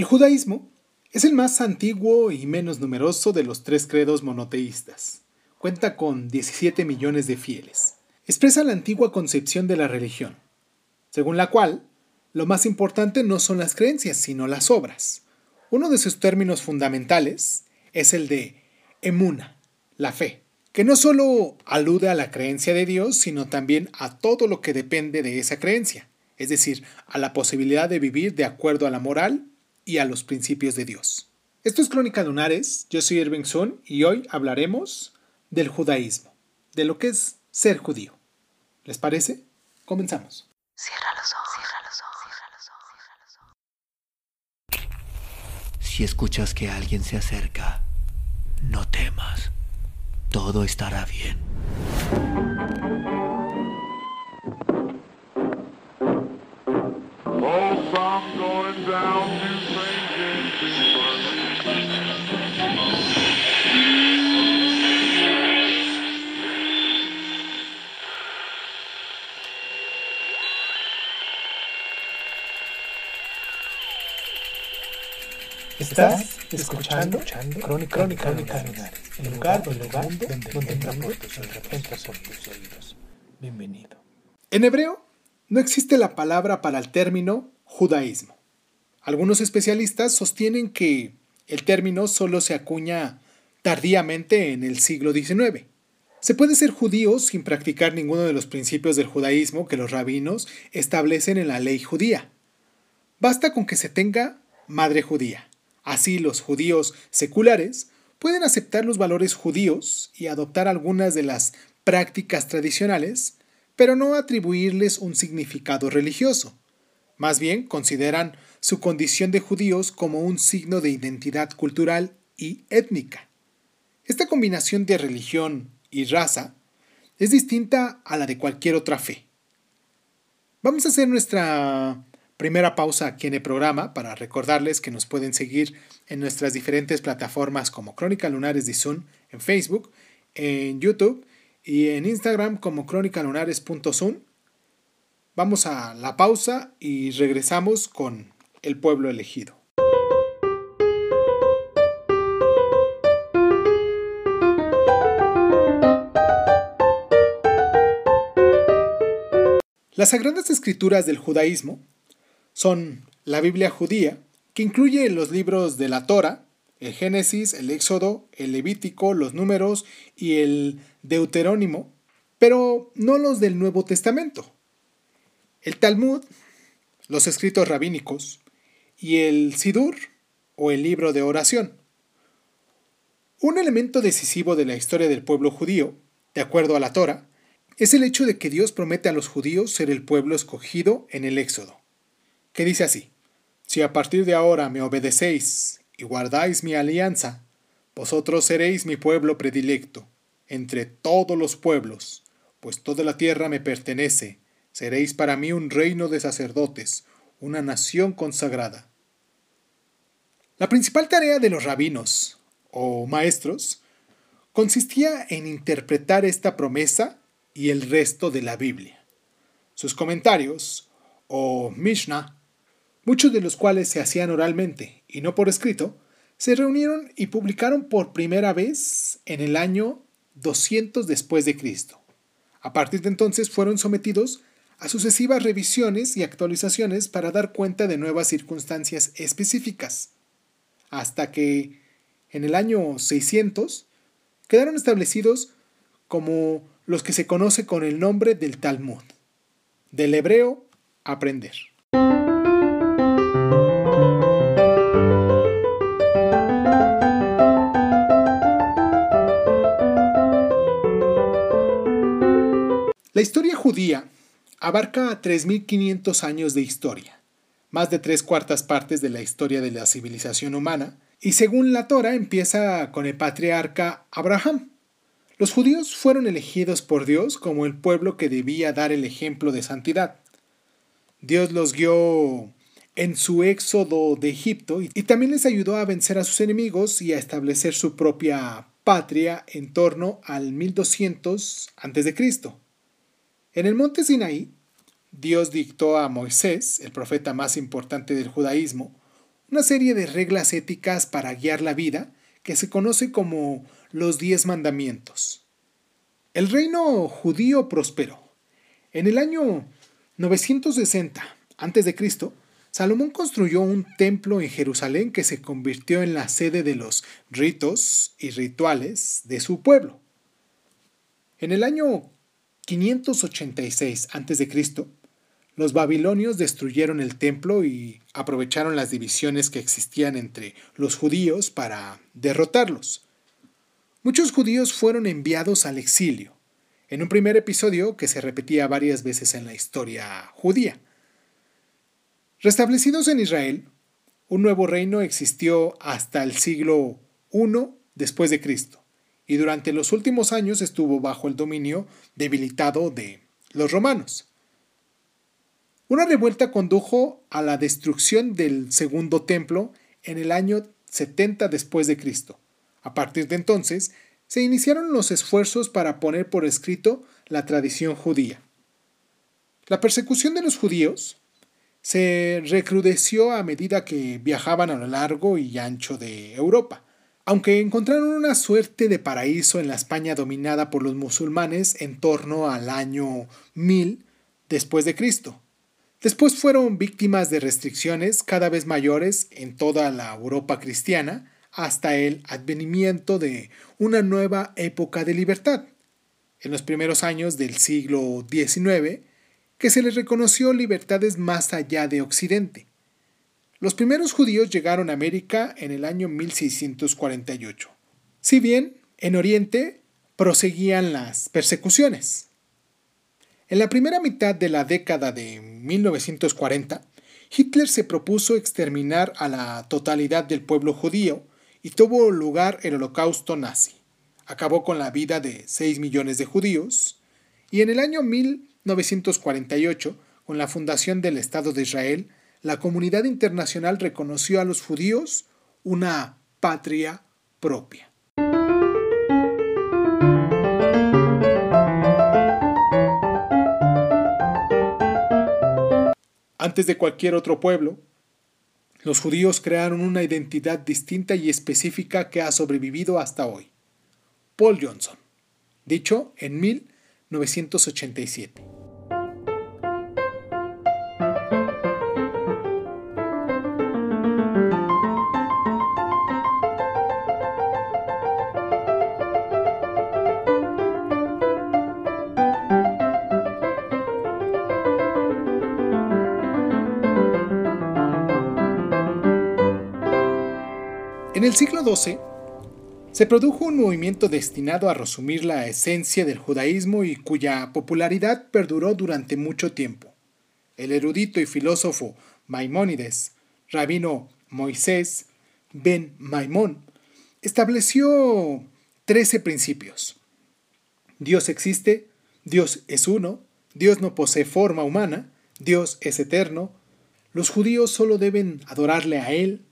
El judaísmo es el más antiguo y menos numeroso de los tres credos monoteístas. Cuenta con 17 millones de fieles. Expresa la antigua concepción de la religión, según la cual lo más importante no son las creencias, sino las obras. Uno de sus términos fundamentales es el de emuna, la fe, que no solo alude a la creencia de Dios, sino también a todo lo que depende de esa creencia, es decir, a la posibilidad de vivir de acuerdo a la moral y a los principios de Dios. Esto es Crónica Lunares, yo soy Irving Sun y hoy hablaremos del judaísmo, de lo que es ser judío. ¿Les parece? Comenzamos. Cierra los ojos, cierra los ojos, cierra los ojos, cierra los ojos. Si escuchas que alguien se acerca, no temas. Todo estará bien. Escuchando, escuchando Crónica, Crónica, Crónica el lugar, el lugar donde, donde, donde entra por tus oídos. Bienvenido. En hebreo no existe la palabra para el término judaísmo. Algunos especialistas sostienen que el término solo se acuña tardíamente en el siglo XIX. Se puede ser judío sin practicar ninguno de los principios del judaísmo que los rabinos establecen en la ley judía. Basta con que se tenga madre judía. Así los judíos seculares pueden aceptar los valores judíos y adoptar algunas de las prácticas tradicionales, pero no atribuirles un significado religioso. Más bien consideran su condición de judíos como un signo de identidad cultural y étnica. Esta combinación de religión y raza es distinta a la de cualquier otra fe. Vamos a hacer nuestra primera pausa aquí en el programa para recordarles que nos pueden seguir en nuestras diferentes plataformas como Crónica Lunares de Zoom en Facebook, en YouTube y en Instagram como crónicalunares.zoom. Vamos a la pausa y regresamos con el pueblo elegido. Las sagradas escrituras del judaísmo son la Biblia judía, que incluye los libros de la Torah, el Génesis, el Éxodo, el Levítico, los Números y el Deuterónimo, pero no los del Nuevo Testamento. El Talmud, los escritos rabínicos y el Sidur o el libro de oración. Un elemento decisivo de la historia del pueblo judío, de acuerdo a la Torah, es el hecho de que Dios promete a los judíos ser el pueblo escogido en el Éxodo que dice así, Si a partir de ahora me obedecéis y guardáis mi alianza, vosotros seréis mi pueblo predilecto, entre todos los pueblos, pues toda la tierra me pertenece, seréis para mí un reino de sacerdotes, una nación consagrada. La principal tarea de los rabinos, o maestros, consistía en interpretar esta promesa y el resto de la Biblia. Sus comentarios, o Mishnah, muchos de los cuales se hacían oralmente y no por escrito, se reunieron y publicaron por primera vez en el año 200 después de Cristo. A partir de entonces fueron sometidos a sucesivas revisiones y actualizaciones para dar cuenta de nuevas circunstancias específicas, hasta que en el año 600 quedaron establecidos como los que se conoce con el nombre del Talmud, del hebreo aprender. La historia judía abarca 3.500 años de historia, más de tres cuartas partes de la historia de la civilización humana, y según la Torah empieza con el patriarca Abraham. Los judíos fueron elegidos por Dios como el pueblo que debía dar el ejemplo de santidad. Dios los guió en su éxodo de Egipto y también les ayudó a vencer a sus enemigos y a establecer su propia patria en torno al 1200 a.C. En el monte Sinaí, Dios dictó a Moisés, el profeta más importante del judaísmo, una serie de reglas éticas para guiar la vida que se conoce como los diez mandamientos. El reino judío prosperó. En el año 960 a.C., Salomón construyó un templo en Jerusalén que se convirtió en la sede de los ritos y rituales de su pueblo. En el año 586 a.C., los babilonios destruyeron el templo y aprovecharon las divisiones que existían entre los judíos para derrotarlos. Muchos judíos fueron enviados al exilio, en un primer episodio que se repetía varias veces en la historia judía. Restablecidos en Israel, un nuevo reino existió hasta el siglo I después de y durante los últimos años estuvo bajo el dominio debilitado de los romanos. Una revuelta condujo a la destrucción del segundo templo en el año 70 después de Cristo. A partir de entonces, se iniciaron los esfuerzos para poner por escrito la tradición judía. La persecución de los judíos se recrudeció a medida que viajaban a lo largo y ancho de Europa. Aunque encontraron una suerte de paraíso en la España dominada por los musulmanes en torno al año 1000 después de Cristo. Después fueron víctimas de restricciones cada vez mayores en toda la Europa cristiana hasta el advenimiento de una nueva época de libertad. En los primeros años del siglo XIX, que se les reconoció libertades más allá de Occidente. Los primeros judíos llegaron a América en el año 1648. Si bien en Oriente proseguían las persecuciones. En la primera mitad de la década de 1940, Hitler se propuso exterminar a la totalidad del pueblo judío y tuvo lugar el holocausto nazi. Acabó con la vida de 6 millones de judíos y en el año 1948, con la fundación del Estado de Israel, la comunidad internacional reconoció a los judíos una patria propia. Antes de cualquier otro pueblo, los judíos crearon una identidad distinta y específica que ha sobrevivido hasta hoy. Paul Johnson, dicho en 1987. En el siglo XII se produjo un movimiento destinado a resumir la esencia del judaísmo y cuya popularidad perduró durante mucho tiempo. El erudito y filósofo Maimónides, rabino Moisés ben Maimón, estableció trece principios. Dios existe, Dios es uno, Dios no posee forma humana, Dios es eterno, los judíos solo deben adorarle a Él,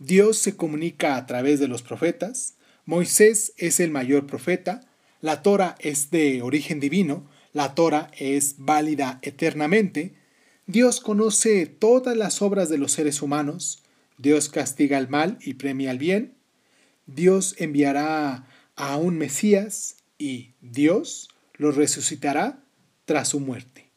Dios se comunica a través de los profetas, Moisés es el mayor profeta, la Torah es de origen divino, la Torah es válida eternamente, Dios conoce todas las obras de los seres humanos, Dios castiga el mal y premia el bien, Dios enviará a un Mesías y Dios lo resucitará tras su muerte.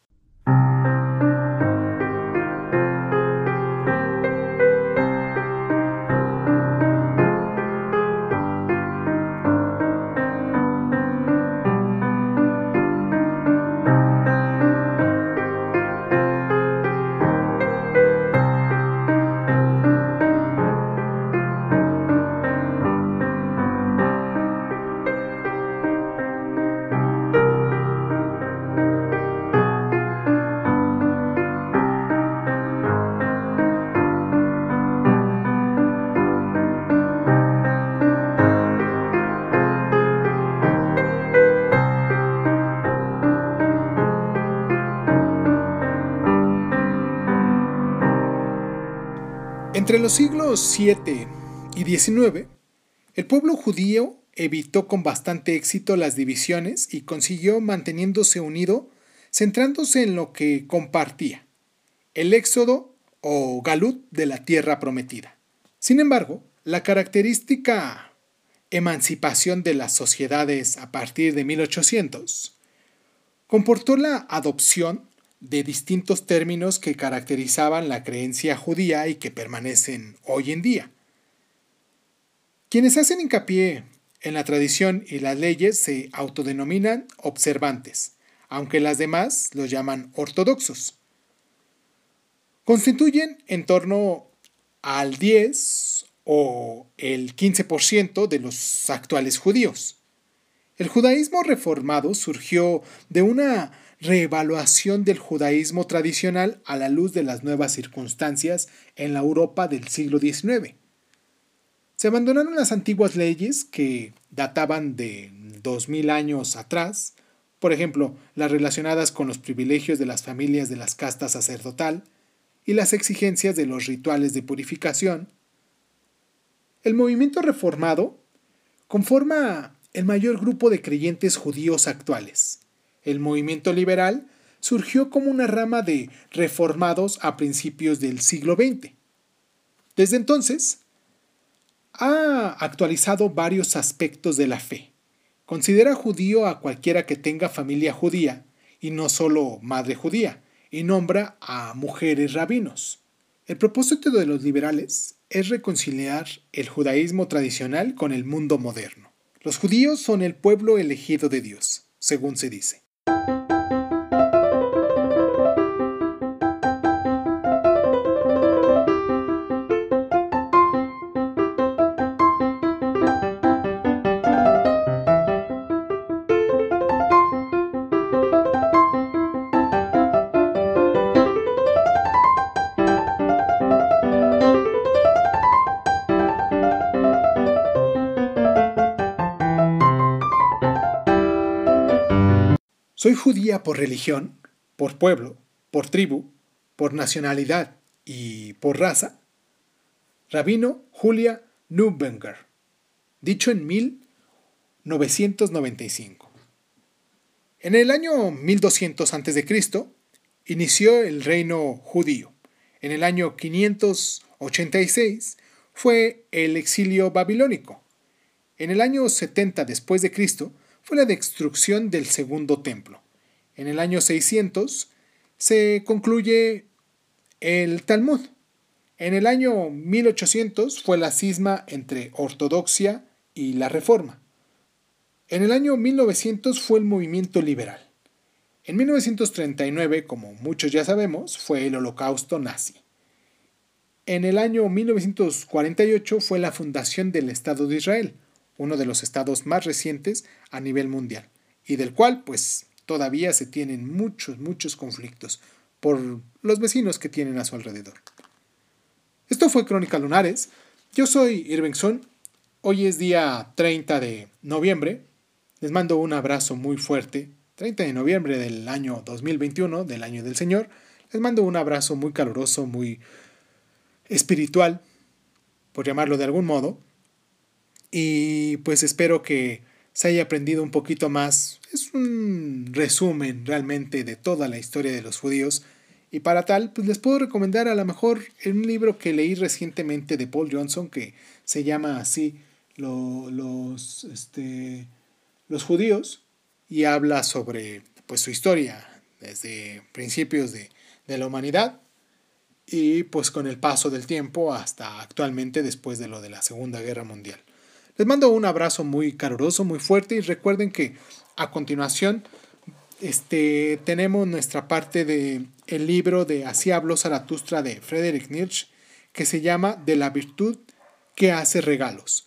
Entre los siglos 7 y 19, el pueblo judío evitó con bastante éxito las divisiones y consiguió manteniéndose unido, centrándose en lo que compartía, el éxodo o galut de la tierra prometida. Sin embargo, la característica emancipación de las sociedades a partir de 1800 comportó la adopción de distintos términos que caracterizaban la creencia judía y que permanecen hoy en día. Quienes hacen hincapié en la tradición y las leyes se autodenominan observantes, aunque las demás los llaman ortodoxos. Constituyen en torno al 10 o el 15% de los actuales judíos. El judaísmo reformado surgió de una reevaluación del judaísmo tradicional a la luz de las nuevas circunstancias en la Europa del siglo XIX. Se abandonaron las antiguas leyes que databan de 2000 años atrás, por ejemplo, las relacionadas con los privilegios de las familias de las castas sacerdotal y las exigencias de los rituales de purificación. El movimiento reformado conforma el mayor grupo de creyentes judíos actuales. El movimiento liberal surgió como una rama de reformados a principios del siglo XX. Desde entonces, ha actualizado varios aspectos de la fe. Considera judío a cualquiera que tenga familia judía, y no solo madre judía, y nombra a mujeres rabinos. El propósito de los liberales es reconciliar el judaísmo tradicional con el mundo moderno. Los judíos son el pueblo elegido de Dios, según se dice. Thank you Soy judía por religión, por pueblo, por tribu, por nacionalidad y por raza. Rabino Julia Neubenger, dicho en 1995. En el año 1200 a.C. inició el reino judío. En el año 586 fue el exilio babilónico. En el año 70 después de Cristo fue la destrucción del segundo templo. En el año 600 se concluye el Talmud. En el año 1800 fue la cisma entre ortodoxia y la reforma. En el año 1900 fue el movimiento liberal. En 1939, como muchos ya sabemos, fue el holocausto nazi. En el año 1948 fue la fundación del Estado de Israel, uno de los estados más recientes a nivel mundial, y del cual pues todavía se tienen muchos, muchos conflictos por los vecinos que tienen a su alrededor. Esto fue Crónica Lunares. Yo soy Irving Sun. Hoy es día 30 de noviembre. Les mando un abrazo muy fuerte. 30 de noviembre del año 2021, del año del Señor. Les mando un abrazo muy caluroso, muy espiritual, por llamarlo de algún modo. Y pues espero que se haya aprendido un poquito más. Es un resumen realmente de toda la historia de los judíos. Y para tal, pues les puedo recomendar a lo mejor un libro que leí recientemente de Paul Johnson que se llama así los, este, los judíos y habla sobre pues, su historia desde principios de, de la humanidad y pues con el paso del tiempo hasta actualmente después de lo de la Segunda Guerra Mundial. Les mando un abrazo muy caluroso, muy fuerte y recuerden que a continuación este, tenemos nuestra parte del el libro de Así habló Zaratustra de Friedrich Nietzsche que se llama De la virtud que hace regalos.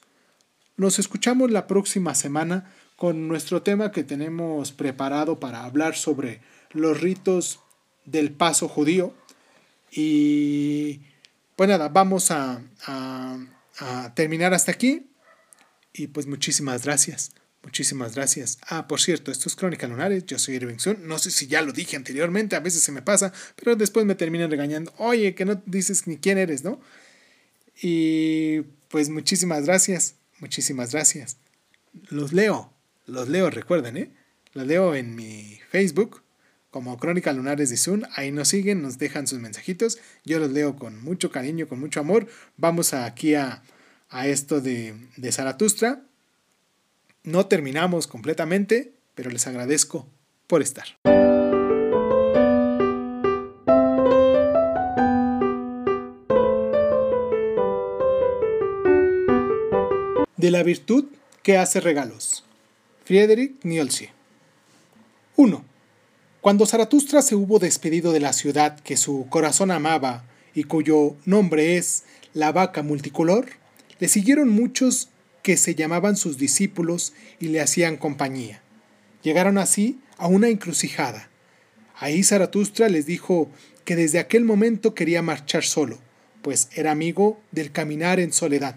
Nos escuchamos la próxima semana con nuestro tema que tenemos preparado para hablar sobre los ritos del paso judío. Y pues nada, vamos a terminar hasta aquí. Y pues muchísimas gracias. Muchísimas gracias. Ah, por cierto, esto es Crónica Lunares. Yo soy Irving Sun. No sé si ya lo dije anteriormente, a veces se me pasa, pero después me terminan regañando. Oye, que no dices ni quién eres, ¿no? Y pues muchísimas gracias. Muchísimas gracias. Los leo. Los leo, recuerden, ¿eh? Los leo en mi Facebook como Crónica Lunares de Sun. Ahí nos siguen, nos dejan sus mensajitos. Yo los leo con mucho cariño, con mucho amor. Vamos aquí a, a esto de, de Zaratustra. No terminamos completamente, pero les agradezco por estar. De la virtud que hace regalos. Friedrich Nietzsche. 1. Cuando Zaratustra se hubo despedido de la ciudad que su corazón amaba y cuyo nombre es la vaca multicolor, le siguieron muchos que se llamaban sus discípulos y le hacían compañía. Llegaron así a una encrucijada. Ahí Zaratustra les dijo que desde aquel momento quería marchar solo, pues era amigo del caminar en soledad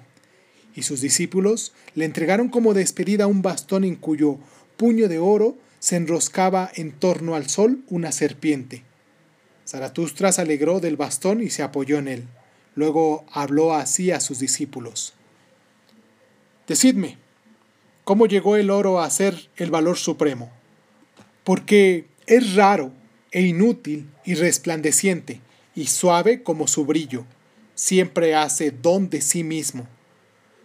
y sus discípulos le entregaron como despedida un bastón en cuyo puño de oro se enroscaba en torno al sol una serpiente. Zaratustra se alegró del bastón y se apoyó en él. Luego habló así a sus discípulos. Decidme, ¿cómo llegó el oro a ser el valor supremo? Porque es raro e inútil y resplandeciente, y suave como su brillo, siempre hace don de sí mismo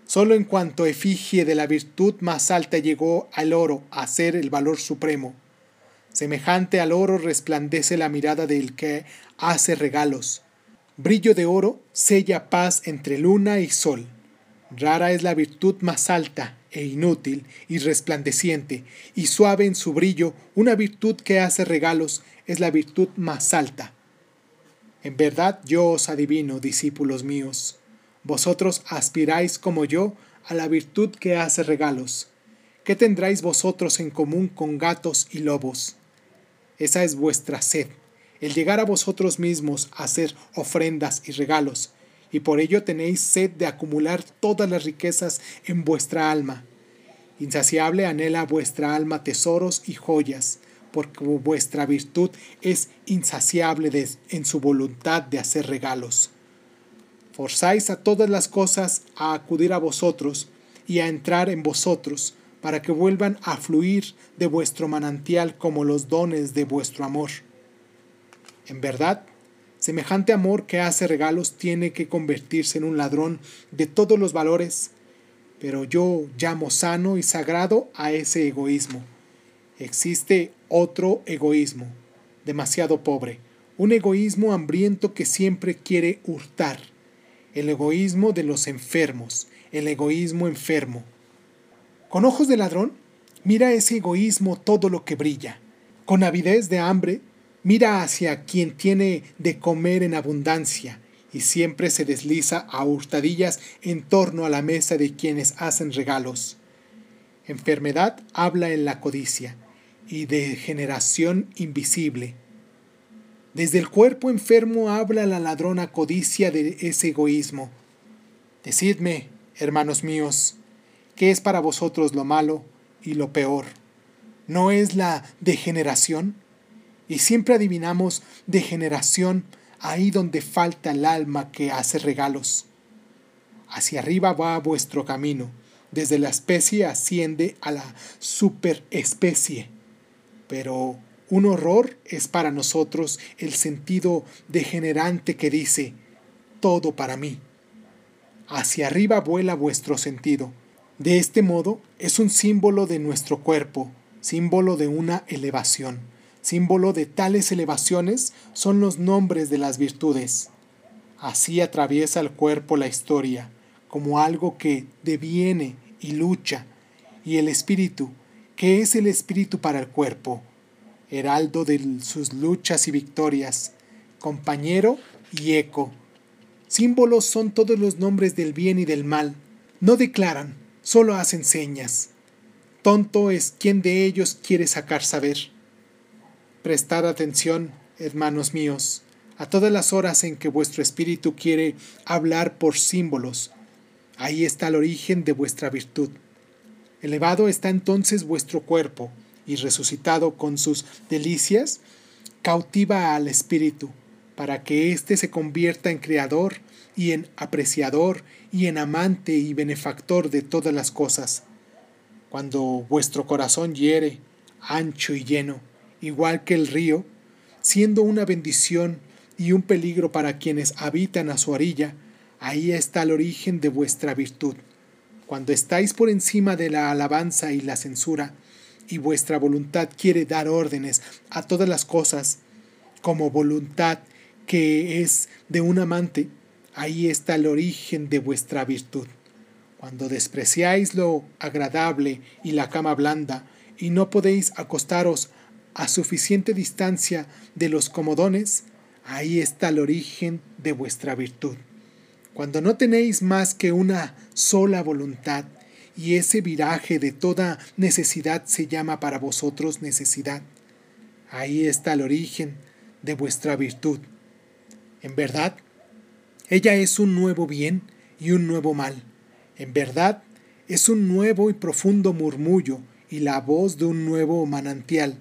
Solo en cuanto efigie de la virtud más alta llegó al oro a ser el valor supremo. Semejante al oro resplandece la mirada del que hace regalos. Brillo de oro sella paz entre luna y sol. Rara es la virtud más alta e inútil y resplandeciente, y suave en su brillo, una virtud que hace regalos es la virtud más alta. En verdad yo os adivino, discípulos míos, vosotros aspiráis como yo a la virtud que hace regalos. ¿Qué tendráis vosotros en común con gatos y lobos? Esa es vuestra sed, el llegar a vosotros mismos a hacer ofrendas y regalos, y por ello tenéis sed de acumular todas las riquezas en vuestra alma. Insaciable anhela vuestra alma tesoros y joyas, porque vuestra virtud es insaciable en su voluntad de hacer regalos forzáis a todas las cosas a acudir a vosotros y a entrar en vosotros, para que vuelvan a fluir de vuestro manantial como los dones de vuestro amor. En verdad, semejante amor que hace regalos tiene que convertirse en un ladrón de todos los valores, pero yo llamo sano y sagrado a ese egoísmo. Existe otro egoísmo, demasiado pobre, un egoísmo hambriento que siempre quiere hurtar el egoísmo de los enfermos, el egoísmo enfermo. Con ojos de ladrón, mira ese egoísmo todo lo que brilla. Con avidez de hambre, mira hacia quien tiene de comer en abundancia y siempre se desliza a hurtadillas en torno a la mesa de quienes hacen regalos. Enfermedad habla en la codicia y degeneración invisible desde el cuerpo enfermo habla la ladrona codicia de ese egoísmo. Decidme, hermanos míos, ¿qué es para vosotros lo malo y lo peor? ¿No es la degeneración? Y siempre adivinamos degeneración ahí donde falta el alma que hace regalos. Hacia arriba va vuestro camino, desde la especie asciende a la superespecie. Pero un horror es para nosotros el sentido degenerante que dice, todo para mí. Hacia arriba vuela vuestro sentido. De este modo es un símbolo de nuestro cuerpo, símbolo de una elevación. Símbolo de tales elevaciones son los nombres de las virtudes. Así atraviesa el cuerpo la historia, como algo que deviene y lucha, y el espíritu, que es el espíritu para el cuerpo, heraldo de sus luchas y victorias, compañero y eco. Símbolos son todos los nombres del bien y del mal. No declaran, solo hacen señas. Tonto es quien de ellos quiere sacar saber. Prestad atención, hermanos míos, a todas las horas en que vuestro espíritu quiere hablar por símbolos. Ahí está el origen de vuestra virtud. Elevado está entonces vuestro cuerpo, y resucitado con sus delicias, cautiva al espíritu para que éste se convierta en creador y en apreciador y en amante y benefactor de todas las cosas. Cuando vuestro corazón hiere, ancho y lleno, igual que el río, siendo una bendición y un peligro para quienes habitan a su orilla, ahí está el origen de vuestra virtud. Cuando estáis por encima de la alabanza y la censura, y vuestra voluntad quiere dar órdenes a todas las cosas, como voluntad que es de un amante, ahí está el origen de vuestra virtud. Cuando despreciáis lo agradable y la cama blanda, y no podéis acostaros a suficiente distancia de los comodones, ahí está el origen de vuestra virtud. Cuando no tenéis más que una sola voluntad, y ese viraje de toda necesidad se llama para vosotros necesidad, ahí está el origen de vuestra virtud. En verdad, ella es un nuevo bien y un nuevo mal. En verdad, es un nuevo y profundo murmullo y la voz de un nuevo manantial.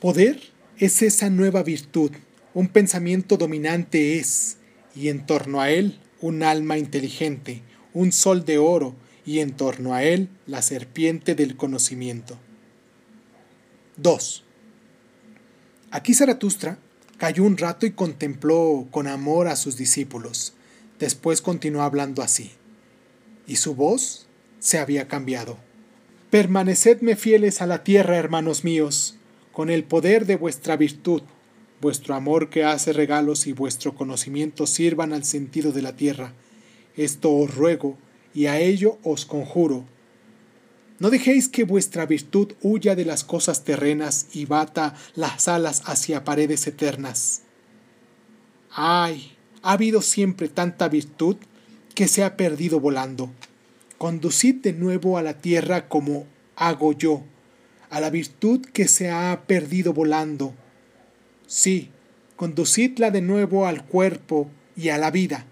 Poder es esa nueva virtud, un pensamiento dominante es, y en torno a él un alma inteligente, un sol de oro, y en torno a él la serpiente del conocimiento. 2. Aquí Zaratustra cayó un rato y contempló con amor a sus discípulos. Después continuó hablando así. Y su voz se había cambiado. Permanecedme fieles a la tierra, hermanos míos, con el poder de vuestra virtud, vuestro amor que hace regalos y vuestro conocimiento sirvan al sentido de la tierra. Esto os ruego y a ello os conjuro. No dejéis que vuestra virtud huya de las cosas terrenas y bata las alas hacia paredes eternas. Ay, ha habido siempre tanta virtud que se ha perdido volando. Conducid de nuevo a la tierra como hago yo a la virtud que se ha perdido volando. Sí, conducidla de nuevo al cuerpo y a la vida,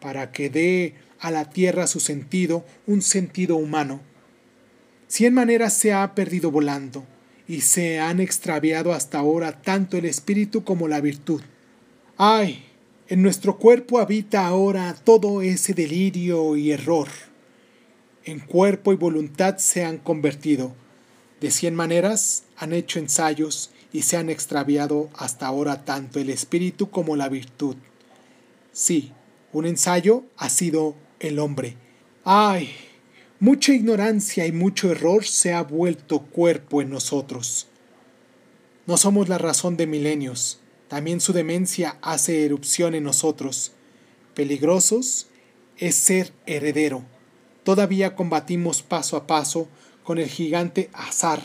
para que dé a la tierra su sentido, un sentido humano. Cien maneras se ha perdido volando, y se han extraviado hasta ahora tanto el espíritu como la virtud. ¡Ay! En nuestro cuerpo habita ahora todo ese delirio y error. En cuerpo y voluntad se han convertido, de cien maneras han hecho ensayos y se han extraviado hasta ahora tanto el espíritu como la virtud. Sí, un ensayo ha sido el hombre. ¡Ay! Mucha ignorancia y mucho error se ha vuelto cuerpo en nosotros. No somos la razón de milenios, también su demencia hace erupción en nosotros. Peligrosos es ser heredero. Todavía combatimos paso a paso con el gigante azar,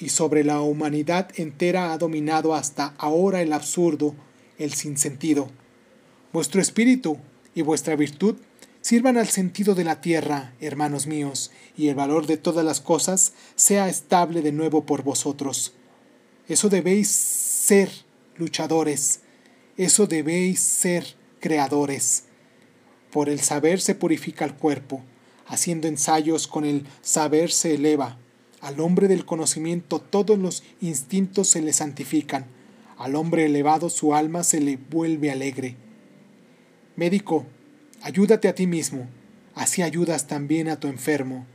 y sobre la humanidad entera ha dominado hasta ahora el absurdo, el sinsentido. Vuestro espíritu y vuestra virtud sirvan al sentido de la tierra, hermanos míos, y el valor de todas las cosas sea estable de nuevo por vosotros. Eso debéis ser luchadores, eso debéis ser creadores. Por el saber se purifica el cuerpo, haciendo ensayos con el saber se eleva. Al hombre del conocimiento todos los instintos se le santifican. Al hombre elevado su alma se le vuelve alegre. Médico, ayúdate a ti mismo, así ayudas también a tu enfermo.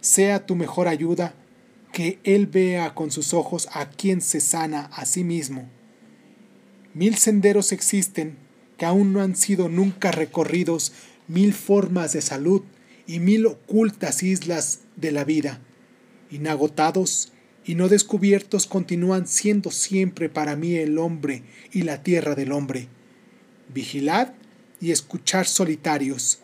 Sea tu mejor ayuda que él vea con sus ojos a quien se sana a sí mismo. Mil senderos existen que aún no han sido nunca recorridos, mil formas de salud y mil ocultas islas de la vida, inagotados y no descubiertos, continúan siendo siempre para mí el hombre y la tierra del hombre. Vigilad y escuchar solitarios.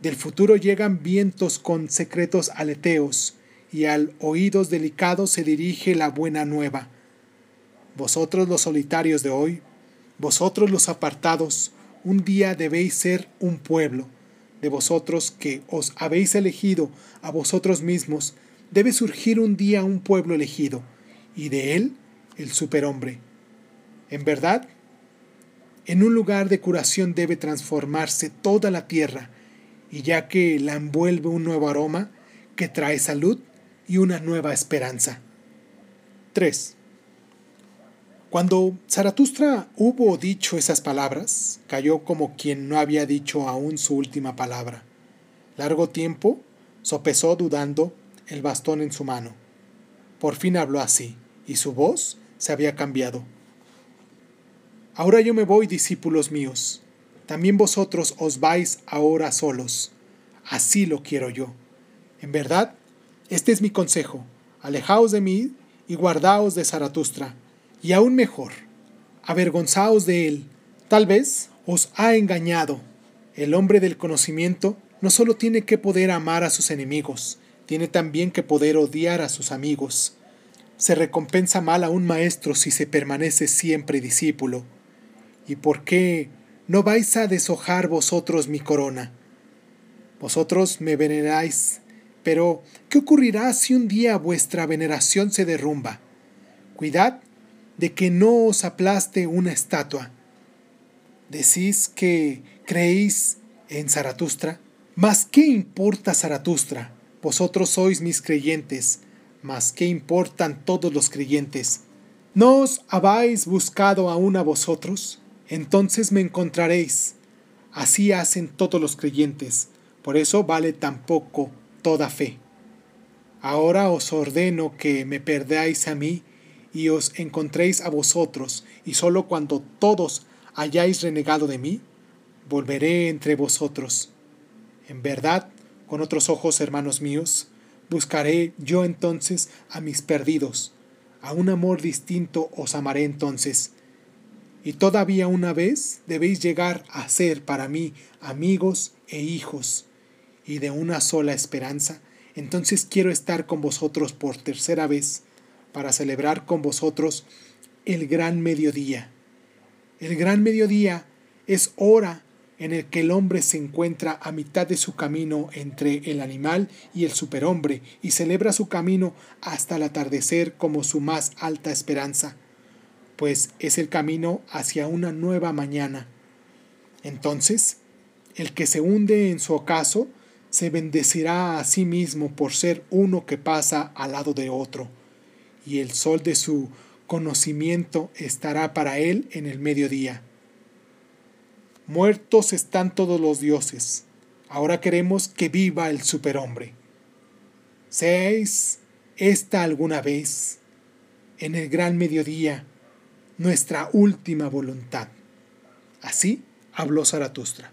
Del futuro llegan vientos con secretos aleteos, y al oídos delicados se dirige la buena nueva. Vosotros los solitarios de hoy, vosotros los apartados, un día debéis ser un pueblo de vosotros que os habéis elegido a vosotros mismos, debe surgir un día un pueblo elegido, y de él el superhombre. En verdad, en un lugar de curación debe transformarse toda la tierra, y ya que la envuelve un nuevo aroma que trae salud y una nueva esperanza. 3. Cuando Zaratustra hubo dicho esas palabras, cayó como quien no había dicho aún su última palabra. Largo tiempo sopesó dudando el bastón en su mano. Por fin habló así, y su voz se había cambiado. Ahora yo me voy, discípulos míos. También vosotros os vais ahora solos. Así lo quiero yo. En verdad, este es mi consejo. Alejaos de mí y guardaos de Zaratustra. Y aún mejor, avergonzaos de él. Tal vez os ha engañado. El hombre del conocimiento no solo tiene que poder amar a sus enemigos, tiene también que poder odiar a sus amigos. Se recompensa mal a un maestro si se permanece siempre discípulo. ¿Y por qué no vais a deshojar vosotros mi corona? Vosotros me veneráis, pero ¿qué ocurrirá si un día vuestra veneración se derrumba? Cuidad de que no os aplaste una estatua. Decís que creéis en Zaratustra. Mas ¿qué importa Zaratustra? Vosotros sois mis creyentes, mas ¿qué importan todos los creyentes? ¿No os habéis buscado aún a vosotros? Entonces me encontraréis. Así hacen todos los creyentes, por eso vale tan poco toda fe. Ahora os ordeno que me perdáis a mí y os encontréis a vosotros, y sólo cuando todos hayáis renegado de mí, volveré entre vosotros. En verdad, con otros ojos, hermanos míos, buscaré yo entonces a mis perdidos. A un amor distinto os amaré entonces. Y todavía una vez debéis llegar a ser para mí amigos e hijos. Y de una sola esperanza, entonces quiero estar con vosotros por tercera vez para celebrar con vosotros el gran mediodía. El gran mediodía es hora en el que el hombre se encuentra a mitad de su camino entre el animal y el superhombre y celebra su camino hasta el atardecer como su más alta esperanza, pues es el camino hacia una nueva mañana. Entonces, el que se hunde en su ocaso se bendecirá a sí mismo por ser uno que pasa al lado de otro, y el sol de su conocimiento estará para él en el mediodía. Muertos están todos los dioses. Ahora queremos que viva el superhombre. Seáis esta alguna vez, en el gran mediodía, nuestra última voluntad. Así habló Zaratustra.